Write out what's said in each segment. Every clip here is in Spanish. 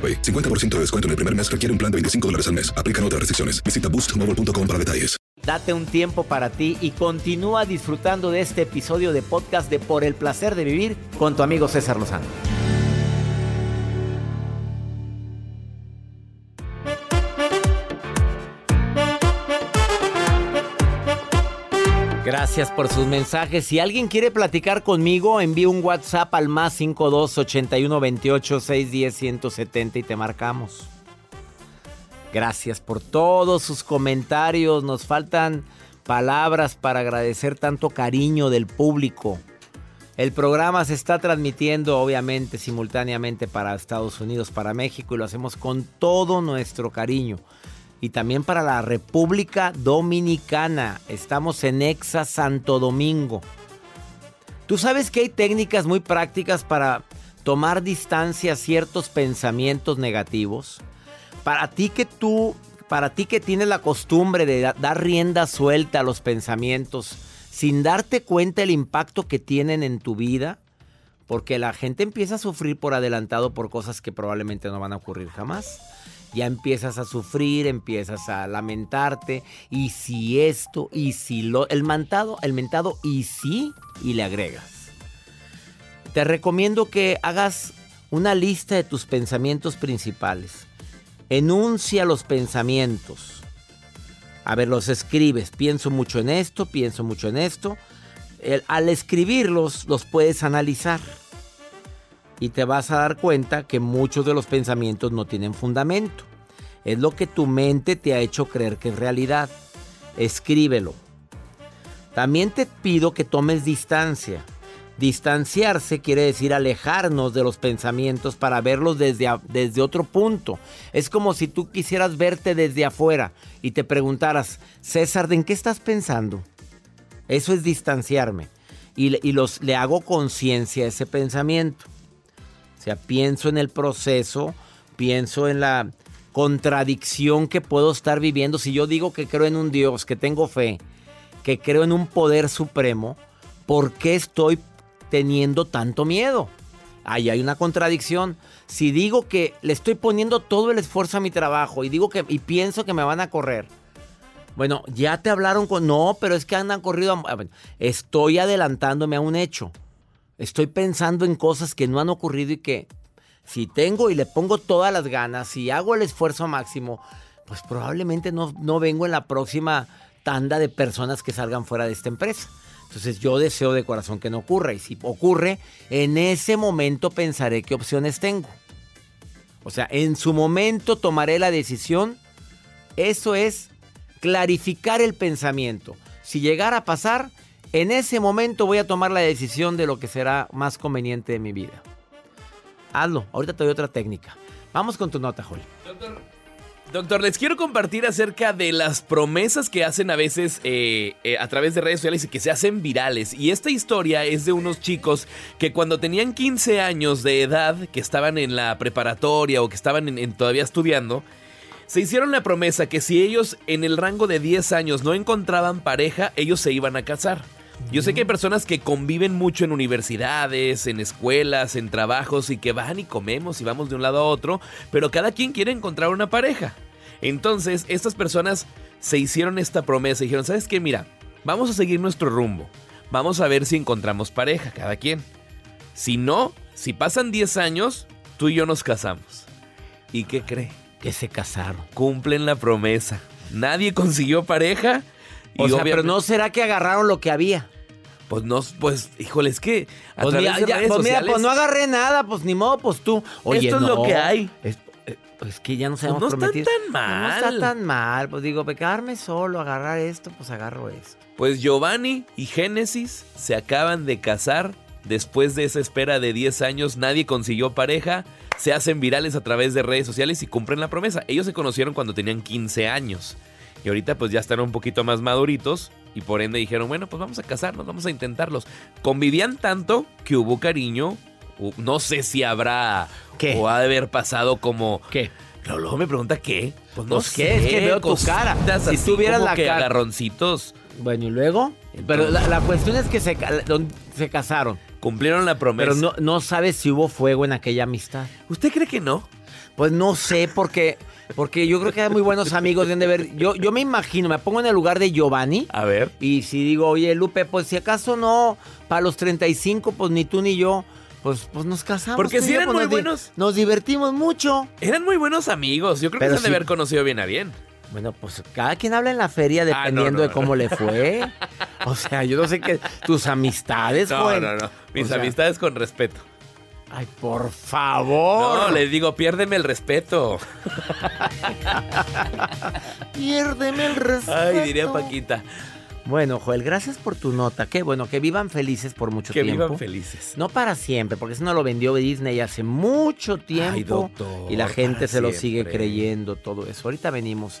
AroPay. 50% de descuento en el primer mes requiere un plan de 25 dólares al mes. Aplican otras restricciones. Visita boostmobile.com para detalles. Date un tiempo para ti y continúa disfrutando de este episodio de podcast de Por el placer de vivir con tu amigo César Lozano. Gracias por sus mensajes. Si alguien quiere platicar conmigo, envíe un WhatsApp al más 52 81 28 610 170 y te marcamos. Gracias por todos sus comentarios. Nos faltan palabras para agradecer tanto cariño del público. El programa se está transmitiendo obviamente simultáneamente para Estados Unidos, para México y lo hacemos con todo nuestro cariño y también para la República Dominicana. Estamos en Exa Santo Domingo. Tú sabes que hay técnicas muy prácticas para tomar distancia a ciertos pensamientos negativos. Para ti que tú, para ti que tienes la costumbre de dar rienda suelta a los pensamientos sin darte cuenta el impacto que tienen en tu vida, porque la gente empieza a sufrir por adelantado por cosas que probablemente no van a ocurrir jamás ya empiezas a sufrir, empiezas a lamentarte, y si esto, y si lo, el mentado, el mentado, y si, y le agregas. Te recomiendo que hagas una lista de tus pensamientos principales. Enuncia los pensamientos. A ver, los escribes. Pienso mucho en esto, pienso mucho en esto. al escribirlos, los puedes analizar y te vas a dar cuenta que muchos de los pensamientos no tienen fundamento. Es lo que tu mente te ha hecho creer que es realidad. Escríbelo. También te pido que tomes distancia. Distanciarse quiere decir alejarnos de los pensamientos para verlos desde, desde otro punto. Es como si tú quisieras verte desde afuera y te preguntaras, César, ¿en qué estás pensando? Eso es distanciarme. Y, y los, le hago conciencia a ese pensamiento. O sea, pienso en el proceso, pienso en la contradicción que puedo estar viviendo. Si yo digo que creo en un Dios, que tengo fe, que creo en un poder supremo, ¿por qué estoy teniendo tanto miedo? Ahí hay una contradicción. Si digo que le estoy poniendo todo el esfuerzo a mi trabajo y digo que y pienso que me van a correr. Bueno, ya te hablaron con no, pero es que andan corrido. Estoy adelantándome a un hecho. Estoy pensando en cosas que no han ocurrido y que si tengo y le pongo todas las ganas, si hago el esfuerzo máximo, pues probablemente no, no vengo en la próxima tanda de personas que salgan fuera de esta empresa. Entonces yo deseo de corazón que no ocurra y si ocurre, en ese momento pensaré qué opciones tengo. O sea, en su momento tomaré la decisión. Eso es clarificar el pensamiento. Si llegara a pasar, en ese momento voy a tomar la decisión de lo que será más conveniente de mi vida. Hazlo, ahorita te doy otra técnica. Vamos con tu nota, Joel. Doctor, les quiero compartir acerca de las promesas que hacen a veces eh, eh, a través de redes sociales y que se hacen virales. Y esta historia es de unos chicos que cuando tenían 15 años de edad, que estaban en la preparatoria o que estaban todavía estudiando, se hicieron la promesa que si ellos en el rango de 10 años no encontraban pareja, ellos se iban a casar. Yo sé que hay personas que conviven mucho en universidades, en escuelas, en trabajos y que van y comemos y vamos de un lado a otro, pero cada quien quiere encontrar una pareja. Entonces, estas personas se hicieron esta promesa y dijeron, ¿sabes qué? Mira, vamos a seguir nuestro rumbo. Vamos a ver si encontramos pareja, cada quien. Si no, si pasan 10 años, tú y yo nos casamos. ¿Y qué cree? Que se casaron. Cumplen la promesa. Nadie consiguió pareja. O sea, pero no será que agarraron lo que había. Pues no, pues, híjole, es que a Pues, través mira, de ya, redes pues, mira, pues no agarré nada, pues ni modo, pues tú. Oye, Esto es lo no, que hay. Es, eh, pues que ya nos Pues habíamos no está tan No está mal. tan mal. Pues digo, pegarme solo, agarrar esto, pues agarro esto. Pues Giovanni y Génesis se acaban de casar. Después de esa espera de 10 años, nadie consiguió pareja. Se hacen virales a través de redes sociales y cumplen la promesa. Ellos se conocieron cuando tenían 15 años. Y ahorita pues ya están un poquito más maduritos. Y por ende dijeron, bueno, pues vamos a casarnos, vamos a intentarlos. Convivían tanto que hubo cariño. No sé si habrá ¿Qué? o ha de haber pasado como... ¿Qué? Pero luego me pregunta qué. Pues no Pues, sé. ¿qué? Es que veo tu cara. Si así tú vieras como la cara- agarroncitos. Bueno, ¿y luego? Pero la, la cuestión es que se, se casaron. Cumplieron la promesa. Pero no, no sabes si hubo fuego en aquella amistad. ¿Usted cree que no? Pues no sé, porque, porque yo creo que hay muy buenos amigos. de ver. Yo, yo me imagino, me pongo en el lugar de Giovanni. A ver. Y si digo, oye, Lupe, pues si acaso no, para los 35, pues ni tú ni yo, pues, pues nos casamos. Porque sí yo, eran pues, muy nos buenos. Nos divertimos mucho. Eran muy buenos amigos. Yo creo Pero que se han de haber conocido bien a bien. Bueno, pues cada quien habla en la feria Ah, no, dependiendo no, de cómo le fue. O sea, yo no sé qué. Tus amistades, No, joven. no, no. Mis O sea, amistades con respeto. Ay, por favor. No, les digo, piérdeme el respeto. Piérdeme el respeto. Ay, diría Paquita. Bueno, Joel, gracias por tu nota. Qué bueno, que vivan felices por mucho Que tiempo. vivan felices. No para siempre, porque eso no lo vendió Disney hace mucho tiempo. doctor, y la gente se lo sigue creyendo, todo eso. Ahorita venimos.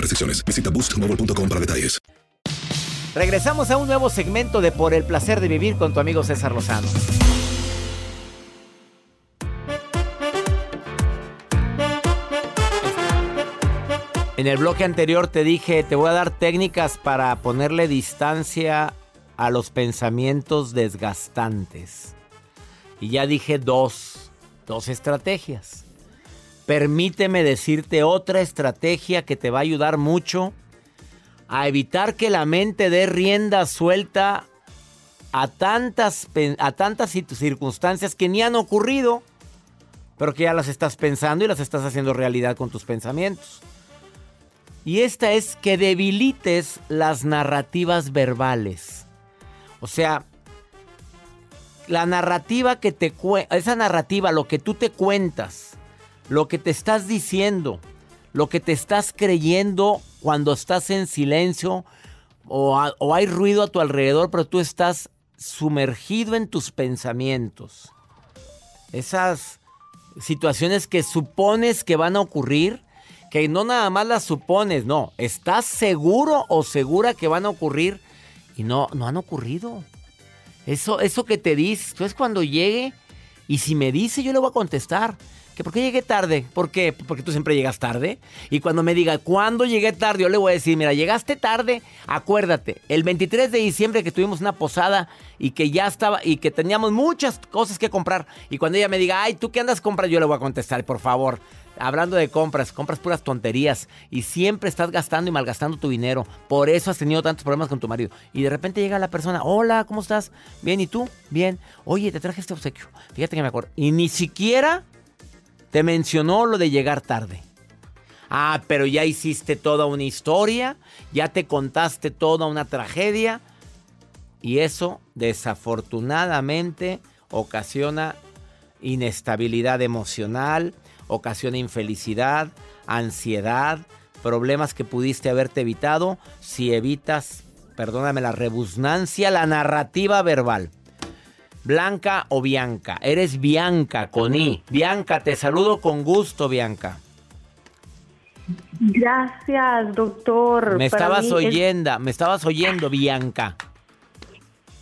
restricciones. Visita boostmobile.com para detalles. Regresamos a un nuevo segmento de Por el placer de vivir con tu amigo César Lozano. En el bloque anterior te dije, te voy a dar técnicas para ponerle distancia a los pensamientos desgastantes. Y ya dije dos, dos estrategias. Permíteme decirte otra estrategia que te va a ayudar mucho a evitar que la mente dé rienda suelta a tantas, a tantas cir- circunstancias que ni han ocurrido, pero que ya las estás pensando y las estás haciendo realidad con tus pensamientos. Y esta es que debilites las narrativas verbales. O sea, la narrativa que te esa narrativa, lo que tú te cuentas, lo que te estás diciendo, lo que te estás creyendo cuando estás en silencio o, hay ruido a tu alrededor, pero tú estás sumergido en tus pensamientos. Esas situaciones que supones que van a ocurrir, que no nada más las supones, no, estás seguro o segura que van a ocurrir y no, no han ocurrido. Eso, eso que te dices, tú es cuando llegue y si me dice yo le voy a contestar. ¿Que ¿Por qué llegué tarde? ¿Por qué? Porque tú siempre llegas tarde. Y cuando me diga, ¿cuándo llegué tarde? Yo le voy a decir, mira, llegaste tarde, acuérdate, el 23 de diciembre que tuvimos una posada y que ya estaba, y que teníamos muchas cosas que comprar. Y cuando ella me diga, ay, ¿tú qué andas comprando? Yo le voy a contestar, por favor. Hablando de compras, compras puras tonterías y siempre estás gastando y malgastando tu dinero. Por eso has tenido tantos problemas con tu marido. Y de repente llega la persona, hola, ¿cómo estás? Bien, ¿y tú? Bien. Oye, te traje este obsequio. Fíjate que me acuerdo. Y ni siquiera te mencionó lo de llegar tarde. Ah, pero ya hiciste toda una historia, ya te contaste toda una tragedia. Y eso desafortunadamente ocasiona inestabilidad emocional, ocasiona infelicidad, ansiedad, problemas que pudiste haberte evitado si evitas, perdóname la rebusnancia, la narrativa verbal. Blanca o Bianca. Eres Bianca con I. Bianca, te saludo con gusto, Bianca. Gracias, doctor. Me Para estabas es oyendo, me estabas oyendo, Bianca.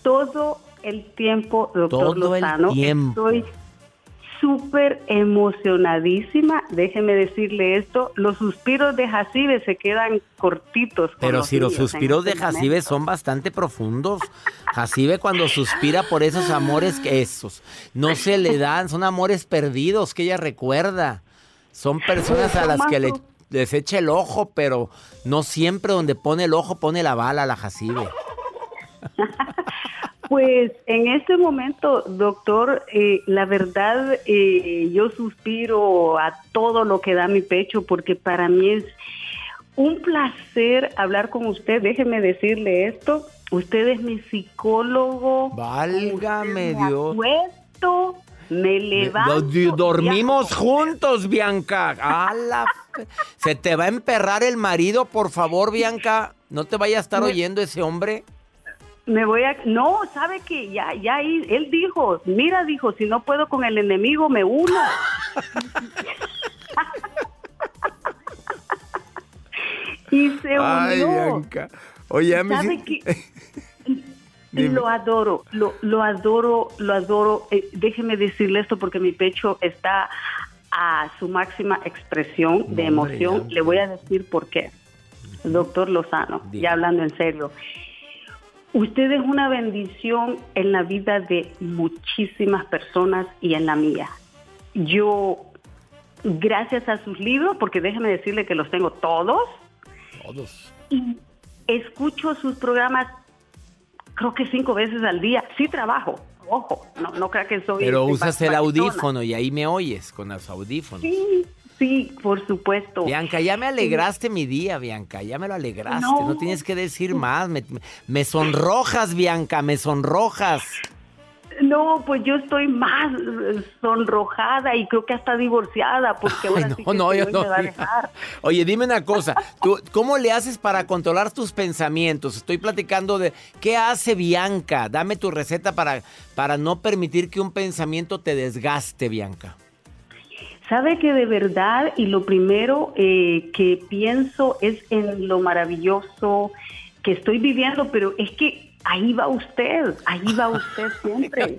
todo el tiempo, doctor Todo el Lozano. tiempo. Estoy súper emocionadísima. Déjeme decirle esto, los suspiros de Jacibe se quedan cortitos. Pero si los suspiros de este Jacibe son bastante profundos. Jacibe cuando suspira por esos amores que esos no se le dan, son amores perdidos que ella recuerda. Son personas a las que le, les echa el ojo, pero no siempre donde pone el ojo pone la bala la Jacibe. Pues en este momento, doctor, eh, la verdad, eh, yo suspiro a todo lo que da mi pecho porque para mí es un placer hablar con usted. Déjeme decirle esto. Usted es mi psicólogo. Válgame me Dios. acuesto, me levanto. Do- Dormimos juntos, Bianca. A la Se te va a emperrar el marido, por favor, Bianca. No te vaya a estar oyendo ese hombre. Me voy a... No, ¿sabe que Ya, ya ahí- él dijo, mira, dijo, si no puedo con el enemigo, me uno. y se unió. Oye, a mí. Lo adoro, lo, lo adoro, lo adoro. Eh, déjeme decirle esto porque mi pecho está a su máxima expresión de emoción. Le voy a decir por qué. Doctor Lozano, ya hablando en serio. Usted es una bendición en la vida de muchísimas personas y en la mía. Yo, gracias a sus libros, porque déjeme decirle que los tengo todos, Todos. y escucho sus programas creo que cinco veces al día. Sí trabajo, ojo, no, no crea que soy... Pero este, usas el audífono y ahí me oyes con los audífonos. Sí, sí, por supuesto. Bianca, ya me alegraste mi día, Bianca, ya me lo alegraste. No, No. tienes que decir más. Me, me sonrojas, Bianca, me sonrojas. No, pues yo estoy más eh, sonrojada y creo que hasta divorciada porque ahora Ay, sí no, que no, yo no. me va a dejar. Oye, dime una cosa. ¿tú, ¿Cómo le haces para controlar tus pensamientos? Estoy platicando de qué hace Bianca. Dame tu receta para, para no permitir que un pensamiento te desgaste, Bianca. Sabe que de verdad y lo primero eh, que pienso es en lo maravilloso que estoy viviendo, pero es que ahí va usted, ahí va usted siempre.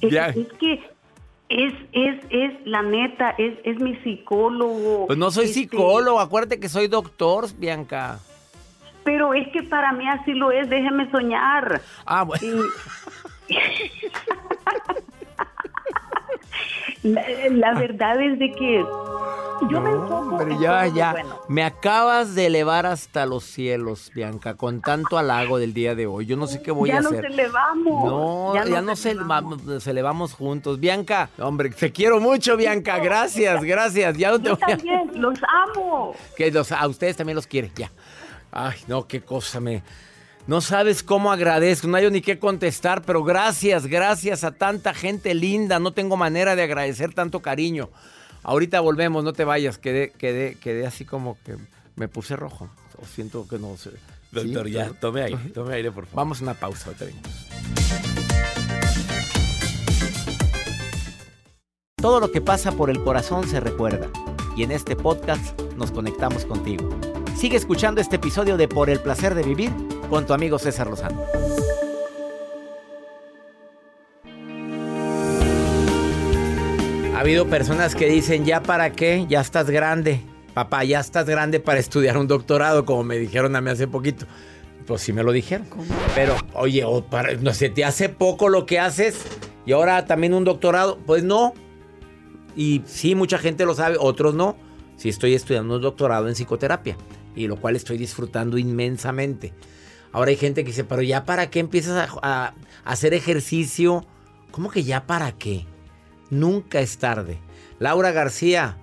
es, que es, es, es la neta, es, es mi psicólogo. Pues no soy Este, psicólogo, acuérdate que soy doctor, Bianca. Pero es que para mí así lo es, déjeme soñar. Ah, bueno. Y- la, la verdad es de que yo me enfoco en ya, ya. bueno. Me acabas de elevar hasta los cielos, Bianca, con tanto halago del día de hoy. Yo no sé qué voy ya a nos hacer. elevamos. No, ya, nos, elevamos. elevamos, nos elevamos juntos. Bianca, hombre, te quiero mucho, Bianca. Gracias, gracias. Ya no te Yo voy a... también, los amo. Que los- a ustedes también los quiere, ya. Ay, no, qué cosa me... No sabes cómo agradezco, no hay ni qué contestar, pero gracias, gracias a tanta gente linda. No tengo manera de agradecer tanto cariño. Ahorita volvemos, no te vayas. Quedé, quedé, quedé así como que me puse rojo. O siento que no sé. Doctor, Sí, ya, tome aire, tome aire, por favor. Vamos a una pausa, ahorita venimos. Todo lo que pasa por el corazón se recuerda. Y en este podcast nos conectamos contigo. Sigue escuchando este episodio de Por el placer de vivir con tu amigo César Lozano. Ha habido personas que dicen, ¿ya para qué? Ya estás grande. Papá, ya estás grande para estudiar un doctorado, como me dijeron a mí hace poquito. Pues sí me lo dijeron. Pero, oye, para- no sé, ¿te hace poco lo que haces? Y ahora también un doctorado. Pues no. Y sí, mucha gente lo sabe, otros no. Sí estoy estudiando un doctorado en psicoterapia. Y lo cual estoy disfrutando inmensamente. Ahora hay gente que dice, pero ya para qué empiezas a, hacer ejercicio. ¿Cómo que ya para qué? Nunca es tarde. Laura García,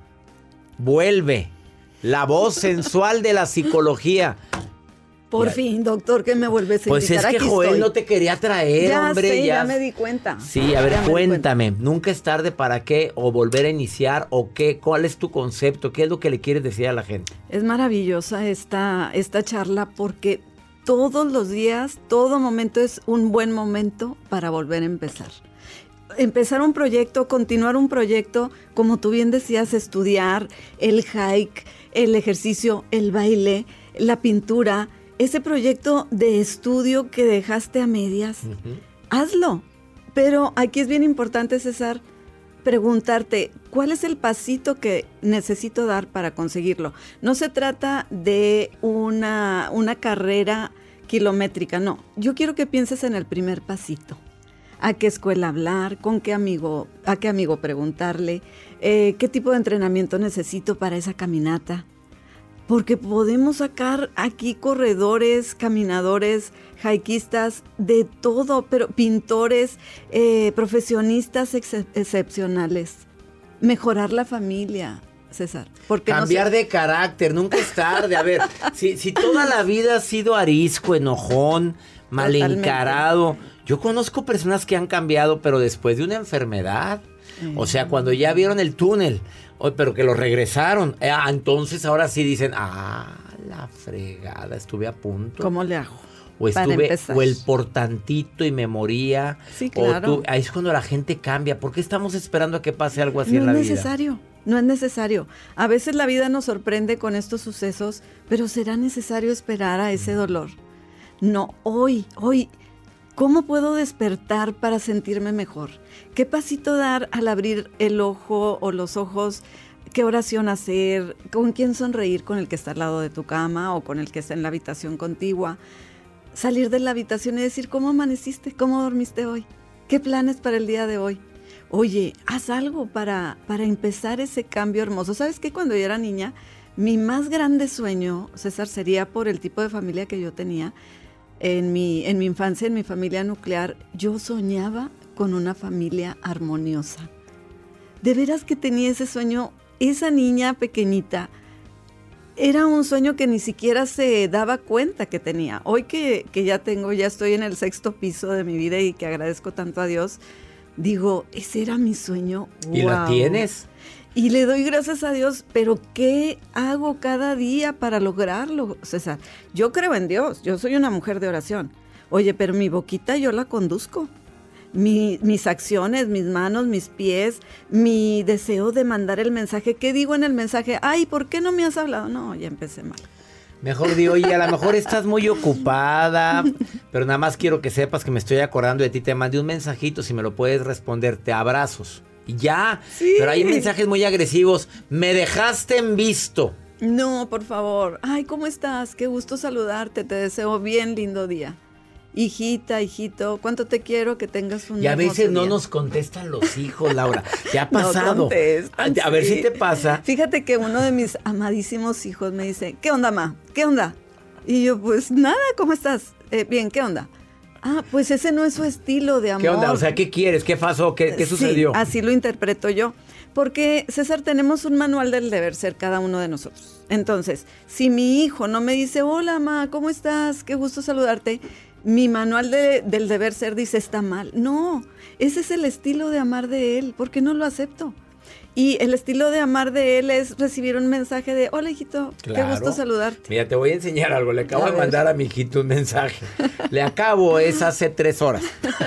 vuelve. La voz sensual de la psicología. Por fin, doctor, que me vuelves a Pues es que Aquí Joel estoy. no te quería traer, ya hombre. sé, ya ya me di cuenta. Sí, a ver, Ya cuéntame. Nunca es tarde para qué o volver a iniciar o qué. ¿Cuál es tu concepto? ¿Qué es lo que le quieres decir a la gente? Es maravillosa esta, esta charla porque todos los días, todo momento es un buen momento para volver a empezar. Empezar un proyecto, continuar un proyecto, como tú bien decías, estudiar, el hike, el ejercicio, el baile, la pintura, ese proyecto de estudio que dejaste a medias, hazlo. Pero aquí es bien importante, César, preguntarte, ¿cuál es el pasito que necesito dar para conseguirlo? No se trata de una, una carrera kilométrica, no. Yo quiero que pienses en el primer pasito. ¿A qué escuela hablar? ¿Con qué amigo? ¿A qué amigo preguntarle? Eh, ¿Qué tipo de entrenamiento necesito para esa caminata? Porque podemos sacar aquí corredores, caminadores, hikistas, de todo, pero pintores, eh, profesionistas ex- excepcionales. Mejorar la familia, César. Porque no Cambiar de carácter, nunca es tarde. A ver, si, si toda la vida has sido arisco, enojón, mal Totalmente. encarado. Yo conozco personas que han cambiado, pero después de una enfermedad. O sea, cuando ya vieron el túnel, pero que lo regresaron. eh, ah, entonces ahora sí dicen, ah, la fregada, estuve a punto. ¿Cómo le hago? O estuve, o el por tantito y me moría. Sí, o claro. tú- ahí es cuando la gente cambia. ¿Por qué estamos esperando a que pase algo así no en la es vida? necesario, no es necesario. A veces la vida nos sorprende con estos sucesos, pero será necesario esperar a ese dolor. No, hoy, hoy, ¿cómo puedo despertar para sentirme mejor? ¿Qué pasito dar al abrir el ojo o los ojos? ¿Qué oración hacer? ¿Con quién sonreír? ¿Con el que está al lado de tu cama o con el que está en la habitación contigua? Salir de la habitación y decir, ¿cómo amaneciste? ¿Cómo dormiste hoy? ¿Qué planes para el día de hoy? Oye, haz algo para, para empezar ese cambio hermoso. ¿Sabes qué? Cuando yo era niña, mi más grande sueño, César, sería por el tipo de familia que yo tenía. En mi, en mi infancia, en mi familia nuclear, yo soñaba con una familia armoniosa. De veras que tenía ese sueño, esa niña pequeñita, era un sueño que ni siquiera se daba cuenta que tenía. Hoy que, que ya tengo, ya estoy en el sexto piso de mi vida y que agradezco tanto a Dios, digo, ese era mi sueño. ¿Y la tienes? Y le doy gracias a Dios, pero ¿qué hago cada día para lograrlo, César? Yo creo en Dios, yo soy una mujer de oración. Oye, pero mi boquita yo la conduzco. Mi- mis acciones, mis manos, mis pies, mi deseo de mandar el mensaje. ¿Qué digo en el mensaje? Ay, ¿por qué no me has hablado? No, ya empecé mal. Mejor di, oye, a lo mejor estás muy ocupada, pero nada más quiero que sepas que me estoy acordando de ti. Te mandé un mensajito, si me lo puedes responder, te abrazos. Ya, Sí. pero hay mensajes muy agresivos. Me dejaste en visto. No, por favor. Ay, ¿cómo estás? Qué gusto saludarte. Te deseo bien lindo día. Hijita, hijito, cuánto te quiero que tengas un Y a veces no día. nos contestan los hijos, Laura. ¿Te ha No pasado? contestan, a, a ver sí. si te pasa. Fíjate que uno de mis amadísimos hijos me dice, ¿qué onda, ma? ¿Qué onda? Y yo, pues nada, ¿cómo estás? "Eh, bien, ¿qué onda? Ah, pues ese no es su estilo de amor. ¿Qué onda? O sea, ¿qué quieres? ¿Qué pasó? ¿Qué, qué Sí, sucedió? así lo interpreto yo. Porque, César, tenemos un manual del deber ser cada uno de nosotros. Entonces, si mi hijo no me dice, hola, ma, ¿cómo estás? Qué gusto saludarte. Mi manual de- del deber ser dice, está mal. No, ese es el estilo de amar de él. ¿Por qué no lo acepto? Y el estilo de amar de él es recibir un mensaje de, hola, hijito, qué gusto saludarte. Mira, te voy a enseñar algo. Le acabo A de ver. mandar a mi hijito un mensaje. Le acabo, es hace tres horas.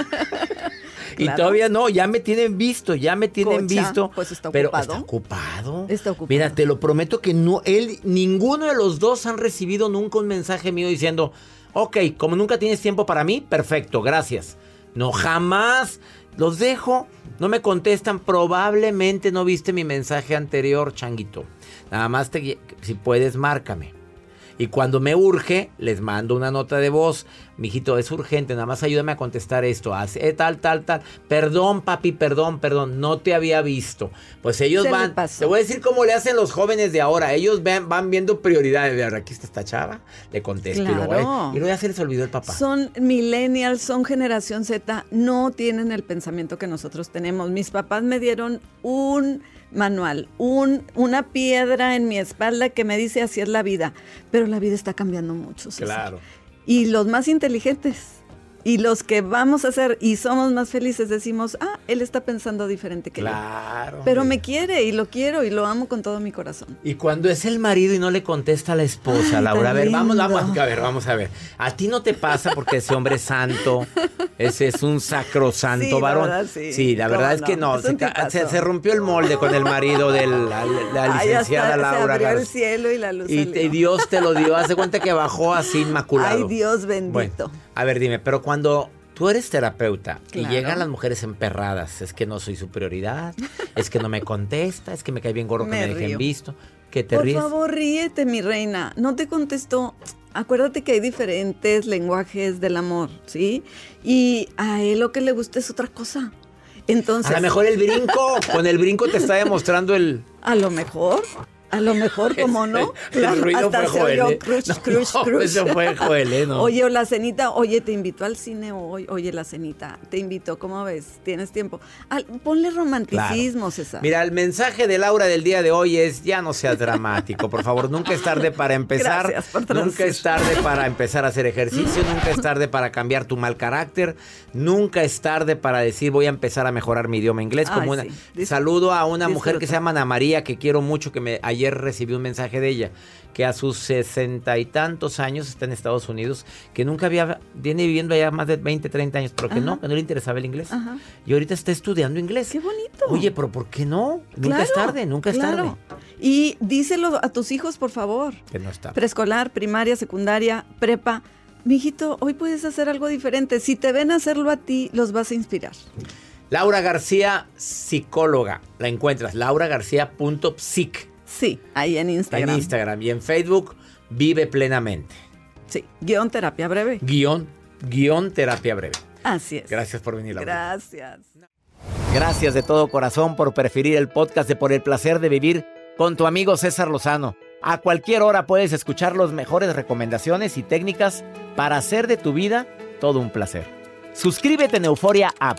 Y Claro. todavía no, ya me tienen visto, ya me tienen Cocha, visto. pues está pero ocupado. está ocupado. Está ocupado. Mira, te lo prometo que no, él, ninguno de los dos han recibido nunca un mensaje mío diciendo, ok, como nunca tienes tiempo para mí, perfecto, gracias. No, jamás. Los dejo, no me contestan. Probablemente no viste mi mensaje anterior, changuito. Nada más te, si puedes, márcame. Y cuando me urge, les mando una nota de voz. Mijito, es urgente, nada más ayúdame a contestar esto. Hace eh, tal, tal, tal. Perdón, papi, perdón, perdón, no te había visto. Pues ellos Se van. Te voy a decir cómo le hacen los jóvenes de ahora. Ellos van, van viendo prioridades. De ahora, aquí está esta chava, le contesto. Y luego, Claro. eh, y luego ya se les olvidó el papá. Son millennials, son generación Z, no tienen el pensamiento que nosotros tenemos. Mis papás me dieron un manual, un, una piedra en mi espalda que me dice así es la vida. Pero la vida está cambiando mucho. César. Claro. Y los más inteligentes y los que vamos a ser y somos más felices decimos, ah, él está pensando diferente que Claro. yo. Pero me quiere y lo quiero y lo amo con todo mi corazón. Y cuando es el marido y no le contesta a la esposa, Ay, Laura, a ver, vamos, vamos, a ver, vamos a ver. A ti no te pasa porque ese hombre es santo, ese es un sacrosanto Sí, la varón. verdad, sí. la ¿Cómo verdad es que no? se, rompió el molde con el marido de la, licenciada Laura se abrió el Garza. cielo y la luz Y, salió. te- Dios te lo dio, haz de cuenta que bajó así inmaculado. Ay, Dios Bueno, bendito. A ver, dime, pero cuando tú eres terapeuta y llegan las mujeres emperradas, es que no soy su prioridad, es que no me contesta, es que me cae bien gordo que Me me dejen visto, que te Por ríes. favor, ríete, mi reina. No te contestó. Acuérdate que hay diferentes lenguajes del amor, ¿sí? Y a él lo que le gusta es otra cosa. Entonces, A lo mejor el brinco, con el brinco te está demostrando el... a lo mejor, a lo mejor, ¿cómo no? El ruido hasta se Joel, oyó ¿eh? crush, No, crush, no, crush. eso fue Joel, ¿eh? No. Oye, o la cenita, oye, te invitó al cine hoy, oye, la cenita, te invitó, ¿cómo ves? ¿Tienes tiempo? Al- ponle romanticismo, Claro. César. Mira, el mensaje de Laura del día de hoy es ya no seas dramático, por favor, nunca es tarde para empezar, Gracias por nunca es tarde para empezar a hacer ejercicio, nunca es tarde para cambiar tu mal carácter, nunca es tarde para decir voy a empezar a mejorar mi idioma inglés. Como Ay, una, sí. Saludo a una mujer que se llama Ana María, que quiero mucho, que me ayer recibí un mensaje de ella, que a sus sesenta y tantos años está en Estados Unidos, que nunca había, viene viviendo allá más de 20, 30 años, pero que Ajá. no, que no le interesaba el inglés. Ajá. Y ahorita está estudiando inglés. Qué bonito. Oye, pero ¿por qué no? Nunca es tarde, nunca es claro. tarde. Y díselo a tus hijos, por favor. Que no es tarde. Preescolar, primaria, secundaria, prepa. Mijito, hoy puedes hacer algo diferente. Si te ven hacerlo a ti, los vas a inspirar. Laura García, psicóloga. La encuentras, lauragarcía.psic Sí, ahí en Instagram. en Instagram y en Facebook. Vive plenamente. Sí, guion terapia breve. Guión, guion terapia breve. Así es. Gracias por venir, Laura. Gracias. Gracias de todo corazón por preferir el podcast de Por el placer de vivir con tu amigo César Lozano. A cualquier hora puedes escuchar las mejores recomendaciones y técnicas para hacer de tu vida todo un placer. Suscríbete en Euforia App